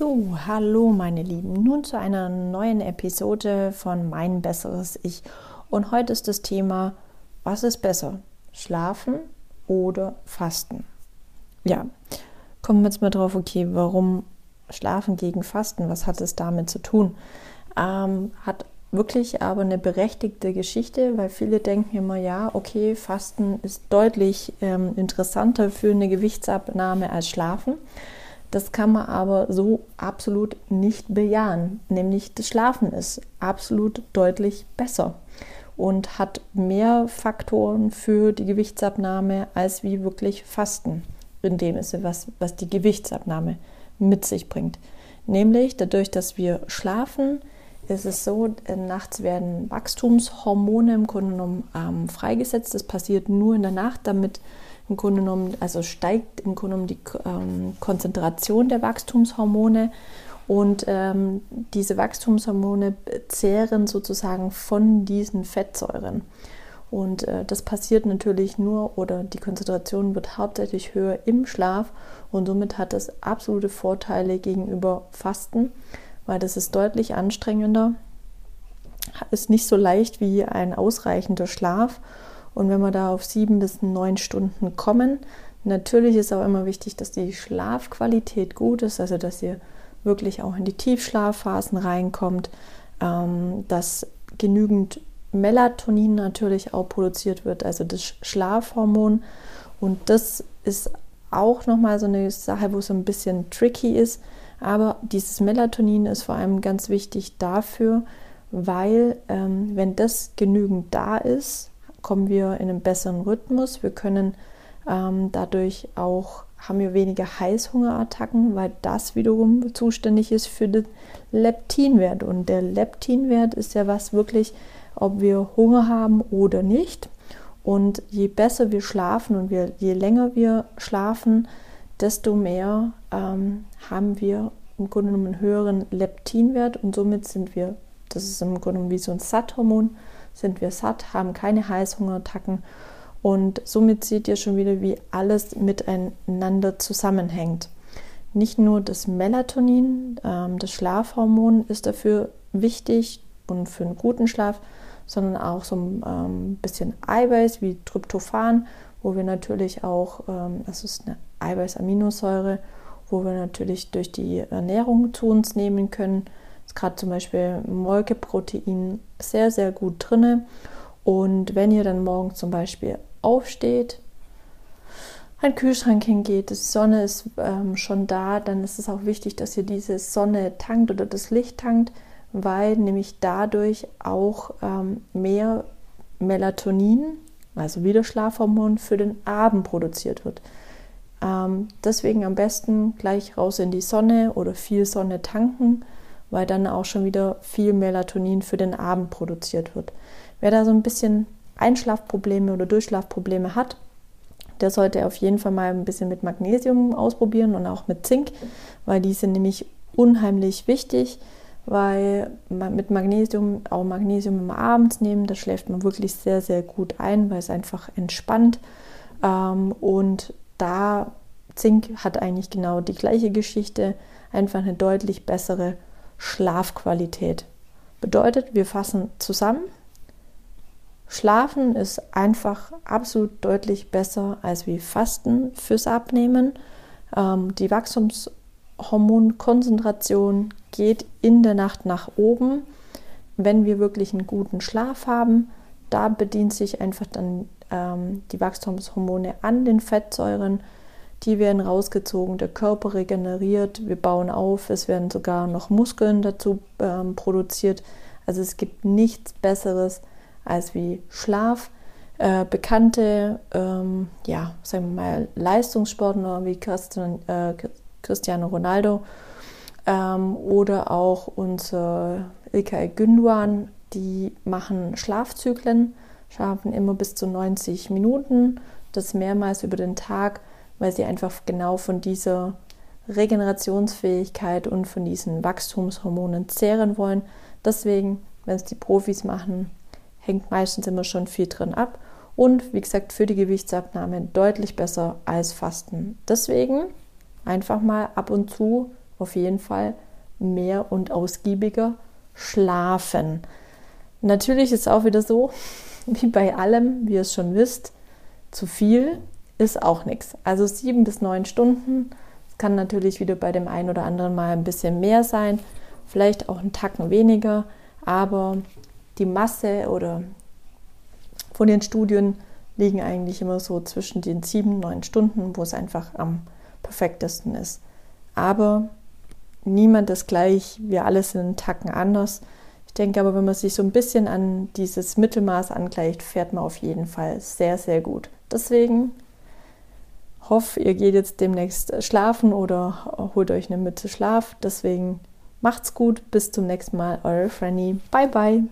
So, hallo meine Lieben, nun zu einer neuen Episode von Mein besseres Ich. Und heute ist das Thema, was ist besser, schlafen oder fasten? Ja, kommen wir jetzt mal drauf, okay, warum schlafen gegen Fasten? Was hat es damit zu tun? Ähm, hat wirklich aber eine berechtigte Geschichte, weil viele denken immer, ja, okay, Fasten ist deutlich ähm, interessanter für eine Gewichtsabnahme als Schlafen. Das kann man aber so absolut nicht bejahen. Nämlich das Schlafen ist absolut deutlich besser und hat mehr Faktoren für die Gewichtsabnahme als wie wirklich Fasten. In dem ist was, was die Gewichtsabnahme mit sich bringt. Nämlich dadurch, dass wir schlafen, ist es so, äh, nachts werden Wachstumshormone im Grunde genommen ähm, freigesetzt. Das passiert nur in der Nacht, damit im Grunde genommen, also steigt im Grunde genommen die ähm, Konzentration der Wachstumshormone und ähm, diese Wachstumshormone zehren sozusagen von diesen Fettsäuren. Und äh, das passiert natürlich nur oder die Konzentration wird hauptsächlich höher im Schlaf und somit hat es absolute Vorteile gegenüber Fasten, weil das ist deutlich anstrengender, ist nicht so leicht wie ein ausreichender Schlaf und wenn wir da auf sieben bis neun Stunden kommen, natürlich ist auch immer wichtig, dass die Schlafqualität gut ist, also dass ihr wirklich auch in die Tiefschlafphasen reinkommt, ähm, dass genügend Melatonin natürlich auch produziert wird, also das Schlafhormon. Und das ist auch nochmal so eine Sache, wo es so ein bisschen tricky ist. Aber dieses Melatonin ist vor allem ganz wichtig dafür, weil ähm, wenn das genügend da ist, kommen wir in einen besseren Rhythmus. Wir können ähm, dadurch auch, haben wir weniger Heißhungerattacken, weil das wiederum zuständig ist für den Leptinwert. Und der Leptinwert ist ja was wirklich, ob wir Hunger haben oder nicht. Und je besser wir schlafen und wir, je länger wir schlafen, desto mehr ähm, haben wir im Grunde genommen einen höheren Leptinwert und somit sind wir, das ist im Grunde genommen wie so ein Satthormon, sind wir satt, haben keine Heißhungerattacken und somit seht ihr schon wieder, wie alles miteinander zusammenhängt. Nicht nur das Melatonin, ähm, das Schlafhormon ist dafür wichtig und für einen guten Schlaf, sondern auch so ein ähm, bisschen Eiweiß wie Tryptophan, wo wir natürlich auch, ähm, das ist eine Eiweiß-Aminosäure, wo wir natürlich durch die Ernährung zu uns nehmen können ist gerade zum Beispiel Molkeprotein sehr, sehr gut drin. Und wenn ihr dann morgens zum Beispiel aufsteht, ein Kühlschrank hingeht, die Sonne ist ähm, schon da, dann ist es auch wichtig, dass ihr diese Sonne tankt oder das Licht tankt, weil nämlich dadurch auch ähm, mehr Melatonin, also wieder Schlafhormon, für den Abend produziert wird. Ähm, deswegen am besten gleich raus in die Sonne oder viel Sonne tanken weil dann auch schon wieder viel Melatonin für den Abend produziert wird. Wer da so ein bisschen Einschlafprobleme oder Durchschlafprobleme hat, der sollte auf jeden Fall mal ein bisschen mit Magnesium ausprobieren und auch mit Zink, weil die sind nämlich unheimlich wichtig, weil man mit Magnesium, auch Magnesium immer abends nehmen, da schläft man wirklich sehr, sehr gut ein, weil es einfach entspannt. Ähm, und da Zink hat eigentlich genau die gleiche Geschichte, einfach eine deutlich bessere Schlafqualität. Bedeutet, wir fassen zusammen. Schlafen ist einfach absolut deutlich besser als wie Fasten fürs Abnehmen. Ähm, die Wachstumshormonkonzentration geht in der Nacht nach oben, wenn wir wirklich einen guten Schlaf haben. Da bedient sich einfach dann ähm, die Wachstumshormone an den Fettsäuren die werden rausgezogen, der Körper regeneriert, wir bauen auf, es werden sogar noch Muskeln dazu ähm, produziert. Also es gibt nichts Besseres als wie Schlaf. Äh, bekannte, ähm, ja, sagen wir mal, Leistungssportler wie Christian, äh, Cristiano Ronaldo ähm, oder auch unser Ilkay Günduan, die machen Schlafzyklen, schlafen immer bis zu 90 Minuten, das mehrmals über den Tag weil sie einfach genau von dieser Regenerationsfähigkeit und von diesen Wachstumshormonen zehren wollen. Deswegen, wenn es die Profis machen, hängt meistens immer schon viel drin ab. Und wie gesagt, für die Gewichtsabnahme deutlich besser als Fasten. Deswegen einfach mal ab und zu auf jeden Fall mehr und ausgiebiger schlafen. Natürlich ist es auch wieder so, wie bei allem, wie ihr es schon wisst, zu viel ist auch nichts. Also sieben bis neun Stunden. Kann natürlich wieder bei dem einen oder anderen mal ein bisschen mehr sein, vielleicht auch einen Tacken weniger, aber die Masse oder von den Studien liegen eigentlich immer so zwischen den sieben, neun Stunden, wo es einfach am perfektesten ist. Aber niemand ist gleich, wir alle sind einen Tacken anders. Ich denke aber, wenn man sich so ein bisschen an dieses Mittelmaß angleicht, fährt man auf jeden Fall sehr, sehr gut. Deswegen hoffe, ihr geht jetzt demnächst schlafen oder holt euch eine Mütze Schlaf. Deswegen macht's gut, bis zum nächsten Mal, eure Franny. Bye bye.